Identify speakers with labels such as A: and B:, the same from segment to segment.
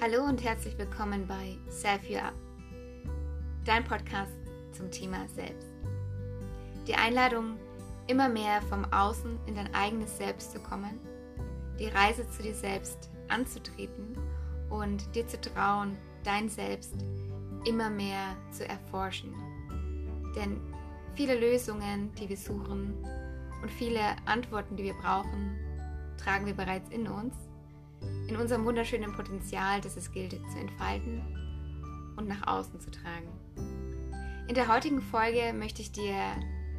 A: Hallo und herzlich willkommen bei Self You Up, dein Podcast zum Thema Selbst. Die Einladung, immer mehr vom Außen in dein eigenes Selbst zu kommen, die Reise zu dir selbst anzutreten und dir zu trauen, dein Selbst immer mehr zu erforschen. Denn viele Lösungen, die wir suchen und viele Antworten, die wir brauchen, tragen wir bereits in uns in unserem wunderschönen Potenzial, das es gilt zu entfalten und nach außen zu tragen. In der heutigen Folge möchte ich dir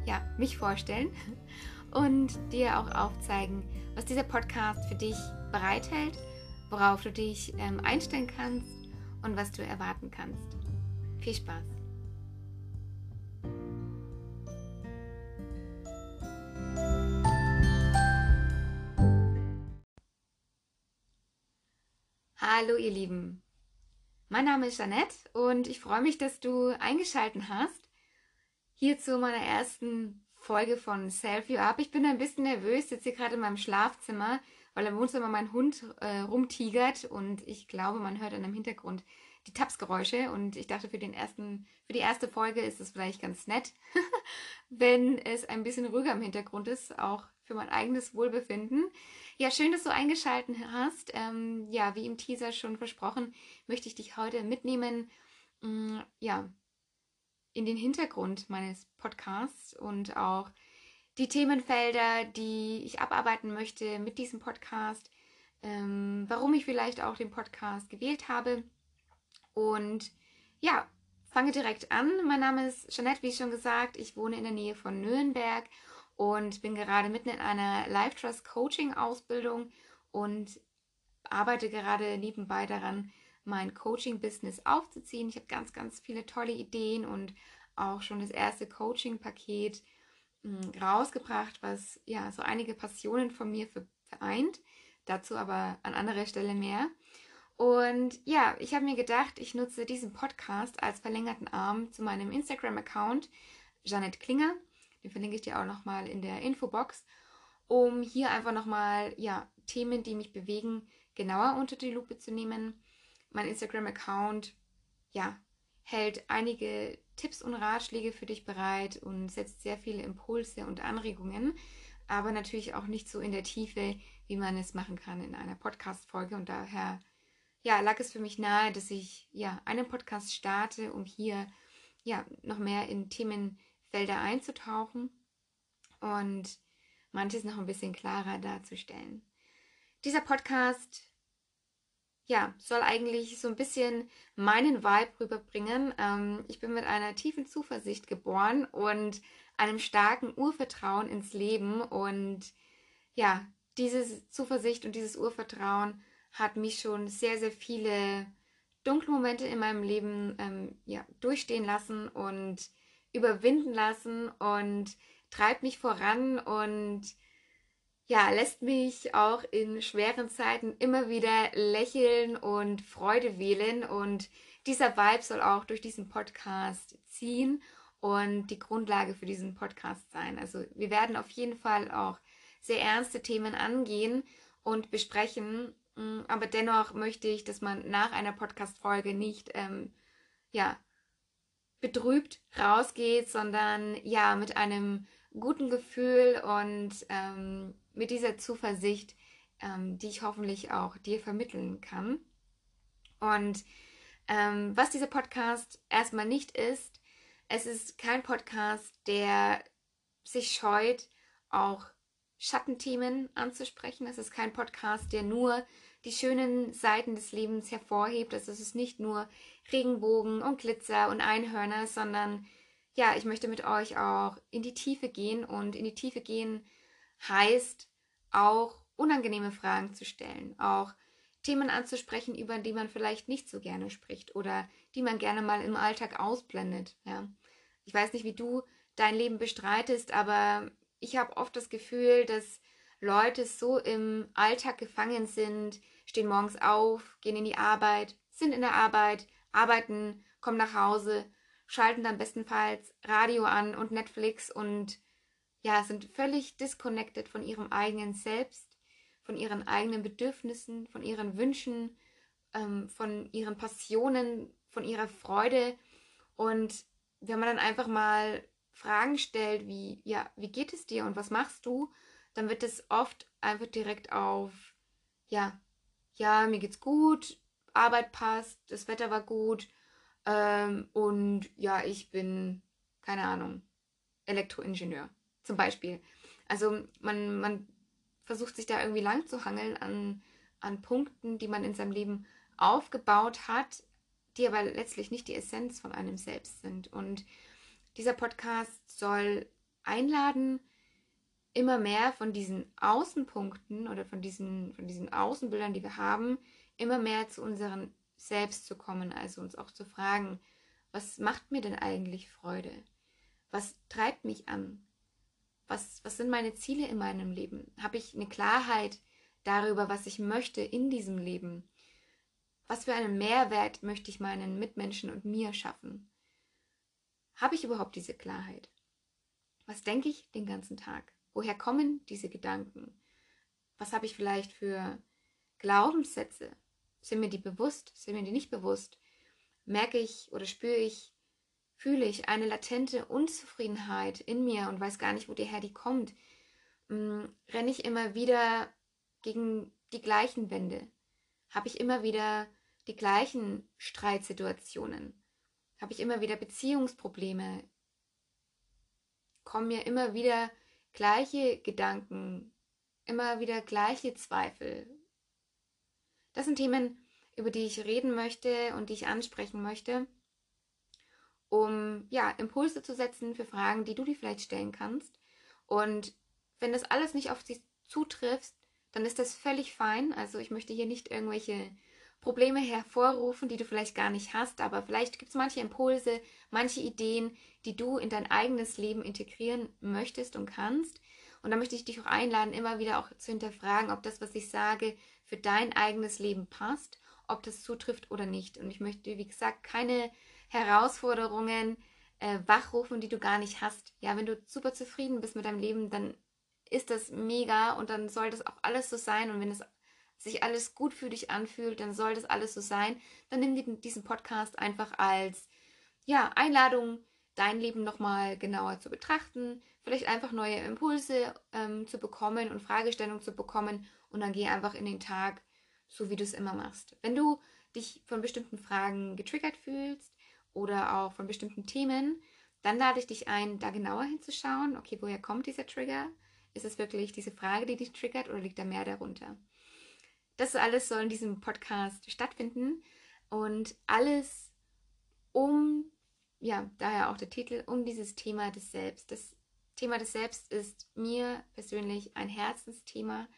A: ja, mich vorstellen und dir auch aufzeigen, was dieser Podcast für dich bereithält, worauf du dich ähm, einstellen kannst und was du erwarten kannst. Viel Spaß! Hallo ihr Lieben, mein Name ist Janette und ich freue mich, dass du eingeschaltet hast hier zu meiner ersten Folge von Self You Up. Ich bin ein bisschen nervös, sitze hier gerade in meinem Schlafzimmer, weil im Wohnzimmer mein Hund äh, rumtigert und ich glaube, man hört in dem Hintergrund die Tapsgeräusche und ich dachte, für, den ersten, für die erste Folge ist es vielleicht ganz nett, wenn es ein bisschen ruhiger im Hintergrund ist, auch für mein eigenes Wohlbefinden. Ja, schön, dass du eingeschaltet hast. Ähm, ja, wie im Teaser schon versprochen, möchte ich dich heute mitnehmen, mh, mm, ja, in den Hintergrund meines Podcasts und auch die Themenfelder, die ich abarbeiten möchte mit diesem Podcast, ähm, warum ich vielleicht auch den Podcast gewählt habe. Und ja, fange direkt an. Mein Name ist Jeanette, wie schon gesagt. Ich wohne in der Nähe von Nürnberg und bin gerade mitten in einer Life Trust Coaching Ausbildung und arbeite gerade nebenbei daran, mein Coaching-Business aufzuziehen. Ich habe ganz, ganz viele tolle Ideen und auch schon das erste Coaching-Paket hm, rausgebracht, was ja so einige Passionen von mir vereint. Dazu aber an anderer Stelle mehr. Und ja, ich habe mir gedacht, ich nutze diesen Podcast als verlängerten Arm zu meinem Instagram-Account, Janet Klinger. Den verlinke ich dir auch nochmal in der Infobox, um hier einfach nochmal, ja, Themen, die mich bewegen, genauer unter die Lupe zu nehmen. Mein Instagram-Account, ja, hält einige Tipps und Ratschläge für dich bereit und setzt sehr viele Impulse und Anregungen, aber natürlich auch nicht so in der Tiefe, wie man es machen kann in einer Podcast-Folge. Und daher, ja, lag es für mich nahe, dass ich, ja, einen Podcast starte, um hier, ja, noch mehr in Themen Felder einzutauchen und manches noch ein bisschen klarer darzustellen. Dieser Podcast ja, soll eigentlich so ein bisschen meinen Vibe rüberbringen. Ähm, ich bin mit einer tiefen Zuversicht geboren und einem starken Urvertrauen ins Leben. Und ja, diese Zuversicht und dieses Urvertrauen hat mich schon sehr, sehr viele dunkle Momente in meinem Leben ähm, ja, durchstehen lassen und überwinden lassen und treibt mich voran und ja, lässt mich auch in schweren Zeiten immer wieder lächeln und Freude wählen und dieser Vibe soll auch durch diesen Podcast ziehen und die Grundlage für diesen Podcast sein. Also wir werden auf jeden Fall auch sehr ernste Themen angehen und besprechen, mm, aber dennoch möchte ich, dass man nach einer Podcast-Folge nicht ähm, ja, betrübt rausgeht, sondern ja, mit einem guten Gefühl und ähm, mit dieser Zuversicht, ähm, die ich hoffentlich auch dir vermitteln kann. Und ähm, was dieser Podcast erstmal nicht ist, es ist kein Podcast, der sich scheut, auch Schattenthemen anzusprechen. Es ist kein Podcast, der nur die schönen Seiten des Lebens hervorhebt. Also es ist nicht nur Regenbogen und Glitzer und Einhörner, sondern ja, ich möchte mit euch auch in die Tiefe gehen und in die Tiefe gehen heißt auch unangenehme Fragen zu stellen, auch Themen anzusprechen, über die man vielleicht nicht so gerne spricht oder die man gerne mal im Alltag ausblendet. Ja. Ich weiß nicht, wie du dein Leben bestreitest, aber ich habe oft das Gefühl, dass Leute so im Alltag gefangen sind, stehen morgens auf, gehen in die Arbeit, sind in der Arbeit, arbeiten, kommen nach Hause, schalten dann bestenfalls Radio an und Netflix und ja, sind völlig disconnected von ihrem eigenen Selbst, von ihren eigenen Bedürfnissen, von ihren Wünschen, ähm, von ihren Passionen, von ihrer Freude. Und wenn man dann einfach mal Fragen stellt, wie, ja, wie geht es dir und was machst du, dann wird es oft einfach direkt auf, ja, ja, mir geht's gut, Arbeit passt, das Wetter war gut ähm, und ja, ich bin, keine Ahnung, Elektroingenieur zum Beispiel. Also man, man versucht sich da irgendwie lang zu hangeln an, an Punkten, die man in seinem Leben aufgebaut hat, die aber letztlich nicht die Essenz von einem selbst sind. Und dieser Podcast soll einladen, immer mehr von diesen Außenpunkten oder von diesen, von diesen Außenbildern, die wir haben, immer mehr zu unseren Selbst zu kommen, also uns auch zu fragen, was macht mir denn eigentlich Freude? Was treibt mich an? Was, was sind meine Ziele in meinem Leben? Habe ich eine Klarheit darüber, was ich möchte in diesem Leben? Was für einen Mehrwert möchte ich meinen Mitmenschen und mir schaffen? Habe ich überhaupt diese Klarheit? Was denke ich den ganzen Tag? Woher kommen diese Gedanken? Was habe ich vielleicht für Glaubenssätze? Sind mir die bewusst? Sind mir die nicht bewusst? Merke ich oder spüre ich, fühle ich eine latente Unzufriedenheit in mir und weiß gar nicht, wo woher die kommt? Hm, renne ich immer wieder gegen die gleichen Wände? Habe ich immer wieder die gleichen Streitsituationen? Habe ich immer wieder Beziehungsprobleme? Kommen mir immer wieder gleiche Gedanken, immer wieder gleiche Zweifel. Das sind Themen, über die ich reden möchte und die ich ansprechen möchte, um ja, Impulse zu setzen für Fragen, die du dir vielleicht stellen kannst. Und wenn das alles nicht auf dich zutrifft, dann ist das völlig fein. Also ich möchte hier nicht irgendwelche Probleme hervorrufen, die du vielleicht gar nicht hast, aber vielleicht gibt es manche Impulse, manche Ideen, die du in dein eigenes Leben integrieren möchtest und kannst. Und da möchte ich dich auch einladen, immer wieder auch zu hinterfragen, ob das, was ich sage, für dein eigenes Leben passt, ob das zutrifft oder nicht. Und ich möchte, wie gesagt, keine Herausforderungen äh, wachrufen, die du gar nicht hast. Ja, wenn du super zufrieden bist mit deinem Leben, dann ist das mega und dann soll das auch alles so sein. Und wenn es sich alles gut für dich anfühlt, dann soll das alles so sein. Dann nimm diesen Podcast einfach als ja, Einladung, dein Leben nochmal genauer zu betrachten, vielleicht einfach neue Impulse ähm, zu bekommen und Fragestellungen zu bekommen und dann geh einfach in den Tag, so wie du es immer machst. Wenn du dich von bestimmten Fragen getriggert fühlst oder auch von bestimmten Themen, dann lade ich dich ein, da genauer hinzuschauen, okay, woher kommt dieser Trigger? Ist es wirklich diese Frage, die dich triggert oder liegt da mehr darunter? Das alles soll in diesem Podcast stattfinden und alles um, ja, daher auch der Titel, um dieses Thema des Selbst. Das Thema des Selbst ist mir persönlich ein Herzensthema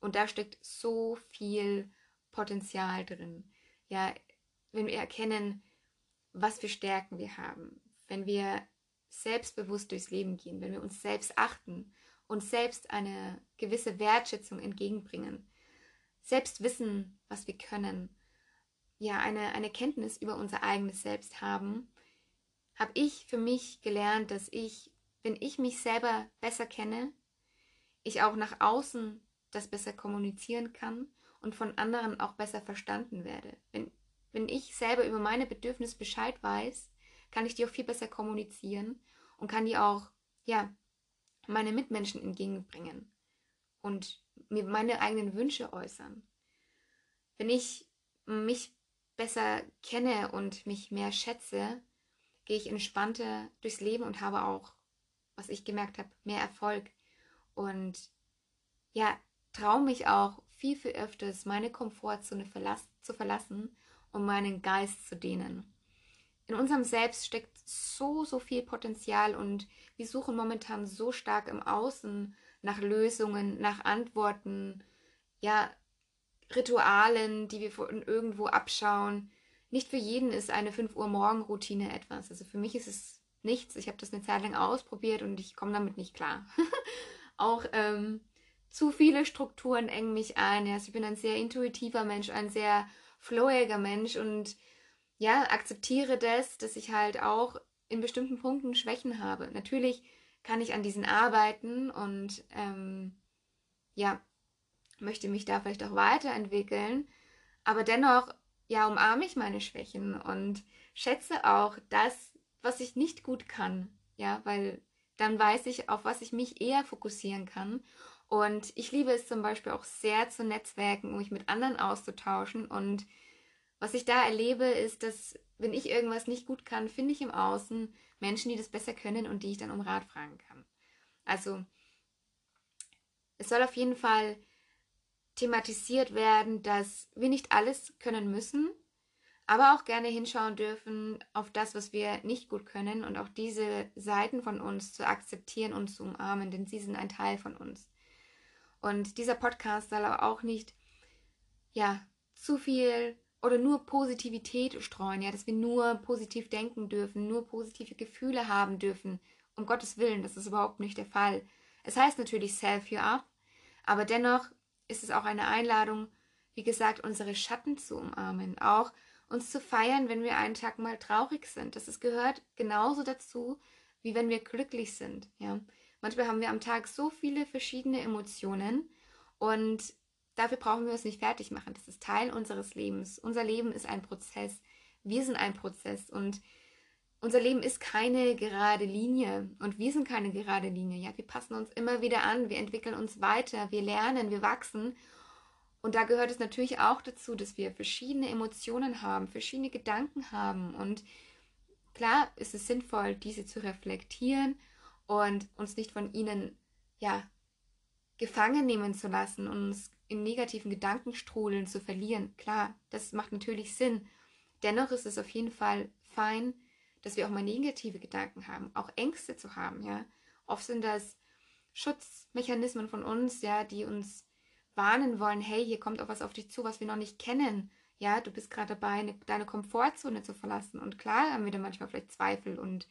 A: und da steckt so viel Potenzial drin. Ja, wenn wir erkennen, was für Stärken wir haben, wenn wir selbstbewusst durchs Leben gehen, wenn wir uns selbst achten, und selbst eine gewisse Wertschätzung entgegenbringen, selbst wissen, was wir können, ja, eine, eine Kenntnis über unser eigenes Selbst haben, habe ich für mich gelernt, dass ich, wenn ich mich selber besser kenne, ich auch nach außen das besser kommunizieren kann und von anderen auch besser verstanden werde. Wenn, wenn ich selber über meine Bedürfnisse Bescheid weiß, kann ich die auch viel besser kommunizieren und kann die auch, ja, meine Mitmenschen entgegenbringen und mir meine eigenen Wünsche äußern. Wenn ich mich besser kenne und mich mehr schätze, gehe ich entspannter durchs Leben und habe auch, was ich gemerkt habe, mehr Erfolg. Und ja, traue mich auch viel, viel öfters, meine Komfortzone verlass zu verlassen, um meinen Geist zu dehnen. In unserem Selbst steckt so, so viel Potenzial und wir suchen momentan so stark im Außen nach Lösungen, nach Antworten, ja, Ritualen, die wir von irgendwo abschauen. Nicht für jeden ist eine 5 Uhr Morgen-Routine etwas. Also für mich ist es nichts. Ich habe das eine Zeit lang ausprobiert und ich komme damit nicht klar. Auch ähm, zu viele Strukturen engen mich ein. Also ich bin ein sehr intuitiver Mensch, ein sehr flowiger Mensch und ja, akzeptiere das, dass ich halt auch in bestimmten Punkten Schwächen habe. Natürlich kann ich an diesen arbeiten und ähm, ja, möchte mich da vielleicht auch weiterentwickeln. Aber dennoch ja, umarme ich meine Schwächen und schätze auch das, was ich nicht gut kann. Ja, weil dann weiß ich, auf was ich mich eher fokussieren kann. Und ich liebe es zum Beispiel auch sehr zu netzwerken, um mich mit anderen auszutauschen. Und was ich da erlebe, ist, dass wenn ich irgendwas nicht gut kann, finde ich im Außen Menschen, die das besser können und die ich dann um Rat fragen kann. Also es soll auf jeden Fall thematisiert werden, dass wir nicht alles können müssen, aber auch gerne hinschauen dürfen auf das, was wir nicht gut können und auch diese Seiten von uns zu akzeptieren und zu umarmen, denn sie sind ein Teil von uns. Und dieser Podcast soll aber auch nicht, ja, zu viel oder nur Positivität streuen, ja, dass wir nur positiv denken dürfen, nur positive Gefühle haben dürfen. Um Gottes Willen, das ist überhaupt nicht der Fall. Es heißt natürlich Self You Up, aber dennoch ist es auch eine Einladung, wie gesagt, unsere Schatten zu umarmen, auch uns zu feiern, wenn wir einen Tag mal traurig sind. Das ist, gehört genauso dazu, wie wenn wir glücklich sind. Ja? Manchmal haben wir am Tag so viele verschiedene Emotionen und dafür brauchen wir uns nicht fertig machen. Das ist Teil unseres Lebens. Unser Leben ist ein Prozess. Wir sind ein Prozess und unser Leben ist keine gerade Linie und wir sind keine gerade Linie. Ja, wir passen uns immer wieder an, wir entwickeln uns weiter, wir lernen, wir wachsen und da gehört es natürlich auch dazu, dass wir verschiedene Emotionen haben, verschiedene Gedanken haben. Und klar ist es sinnvoll, diese zu reflektieren und uns nicht von ihnen, ja, gefangen nehmen zu lassen, uns in negativen Gedankenstrudeln zu verlieren. Klar, das macht natürlich Sinn. Dennoch ist es auf jeden Fall fein, dass wir auch mal negative Gedanken haben, auch Ängste zu haben, ja. Oft sind das Schutzmechanismen von uns, ja, die uns warnen wollen, hey, hier kommt auch was auf dich zu, was wir noch nicht kennen. Ja, du bist gerade dabei, eine, deine Komfortzone zu verlassen. Und klar haben wir dann manchmal vielleicht Zweifel und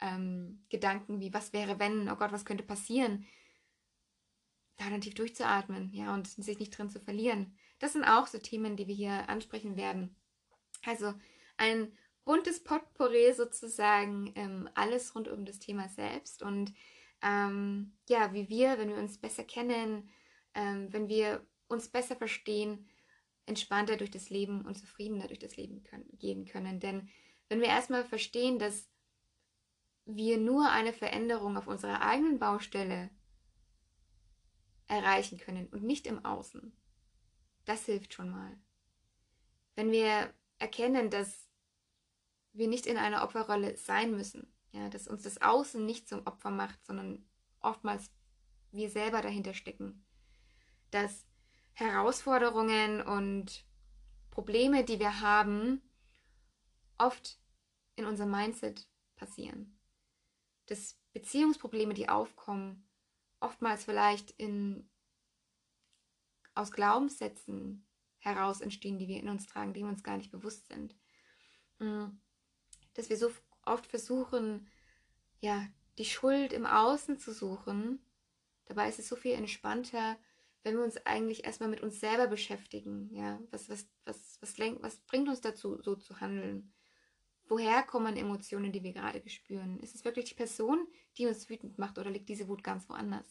A: ähm, Gedanken wie, was wäre, wenn, oh Gott, was könnte passieren? Da dann tief durchzuatmen, ja, und sich nicht drin zu verlieren. Das sind auch so Themen, die wir hier ansprechen werden. Also ein buntes Potpourri sozusagen, ähm, alles rund um das Thema selbst und ähm, ja, wie wir, wenn wir uns besser kennen, ähm, wenn wir uns besser verstehen, entspannter durch das Leben und zufriedener durch das Leben können, gehen können. Denn wenn wir erstmal verstehen, dass wir nur eine Veränderung auf unserer eigenen Baustelle erreichen können und nicht im Außen, das hilft schon mal. Wenn wir erkennen, dass wir nicht in einer Opferrolle sein müssen, ja, dass uns das Außen nicht zum Opfer macht, sondern oftmals wir selber dahinter stecken, dass Herausforderungen und Probleme, die wir haben, oft in unserem Mindset passieren. Dass Beziehungsprobleme, die aufkommen, oftmals vielleicht in, aus Glaubenssätzen heraus entstehen, die wir in uns tragen, die uns gar nicht bewusst sind. Mm. Dass wir so oft versuchen, ja, die Schuld im Außen zu suchen. Dabei ist es so viel entspannter, wenn wir uns eigentlich erstmal mit uns selber beschäftigen, ja, was, was, was, was, lenkt, was bringt uns dazu, so zu handeln? Woher kommen Emotionen, die wir gerade spüren? Ist es wirklich die Person, die uns wütend macht oder liegt diese Wut ganz woanders?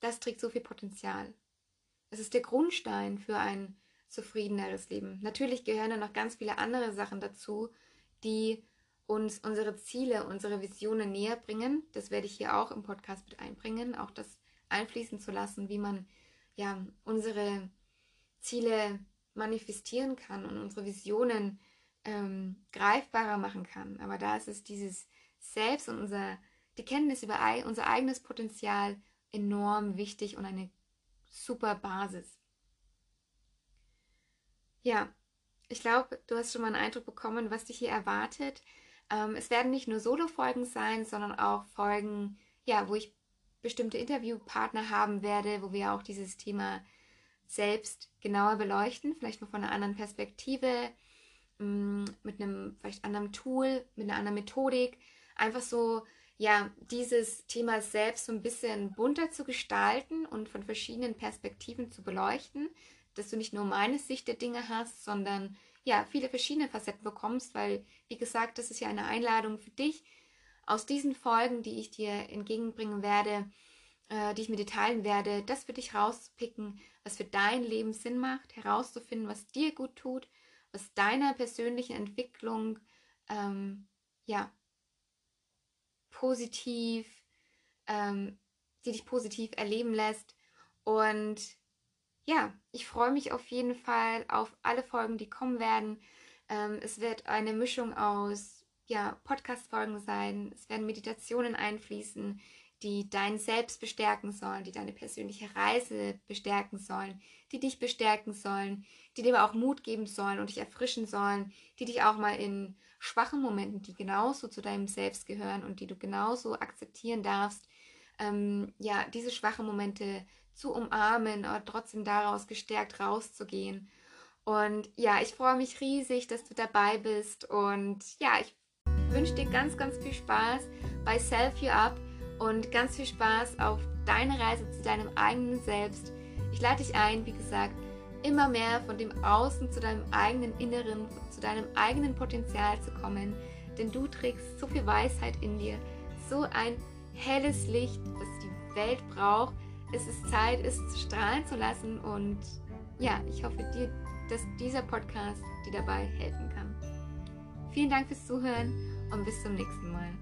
A: Das trägt so viel Potenzial. Es ist der Grundstein für ein zufriedeneres Leben. Natürlich gehören da noch ganz viele andere Sachen dazu, die uns unsere Ziele, unsere Visionen näher bringen. Das werde ich hier auch im Podcast mit einbringen. Auch das einfließen zu lassen, wie man ja unsere Ziele manifestieren kann und unsere Visionen ähm, greifbarer machen kann. Aber da ist es dieses Selbst und unser, die Kenntnis über unser eigenes Potenzial enorm wichtig und eine super Basis. Ja, ich glaube, du hast schon mal einen Eindruck bekommen, was dich hier erwartet. Ähm, es werden nicht nur Solo-Folgen sein, sondern auch Folgen, ja, wo ich bestimmte Interviewpartner haben werde, wo wir auch dieses Thema selbst genauer beleuchten, vielleicht mal von einer anderen Perspektive, mit einem vielleicht anderen Tool, mit einer anderen Methodik, einfach so ja, dieses Thema selbst so ein bisschen bunter zu gestalten und von verschiedenen Perspektiven zu beleuchten, dass du nicht nur meine Sicht der Dinge hast, sondern ja, viele verschiedene Facetten bekommst, weil, wie gesagt, das ist ja eine Einladung für dich, aus diesen Folgen, die ich dir entgegenbringen werde, äh, die ich mit dir teilen werde, das für dich rauszupicken, was für dein Leben Sinn macht, herauszufinden, was dir gut tut, was deiner persönlichen Entwicklung ähm, ja positiv, ähm, die dich positiv erleben lässt. Und ja, ich freue mich auf jeden Fall auf alle Folgen, die kommen werden. Ähm, es wird eine Mischung aus ja, Podcast-Folgen sein. Es werden Meditationen einfließen, die dein Selbst bestärken sollen, die deine persönliche Reise bestärken sollen, die dich bestärken sollen, die dir auch Mut geben sollen und dich erfrischen sollen, die dich auch mal in schwachen Momenten, die genauso zu deinem Selbst gehören und die du genauso akzeptieren darfst, ähm, ja, diese schwachen Momente zu umarmen, aber trotzdem daraus gestärkt rauszugehen. Und ja, ich freue mich riesig, dass du dabei bist und ja, ich wünsche dir ganz, ganz viel Spaß bei Self You Up und ganz viel Spaß auf deine Reise zu deinem eigenen Selbst. Ich lade dich ein, wie gesagt, immer mehr von dem Außen zu deinem eigenen Inneren, zu deinem eigenen Potenzial zu kommen. Denn du trägst so viel Weisheit in dir, so ein helles Licht, das die Welt braucht. Es ist Zeit, es strahlen zu lassen. Und ja, ich hoffe dir, dass dieser Podcast dir dabei helfen kann. Vielen Dank fürs Zuhören und bis zum nächsten Mal.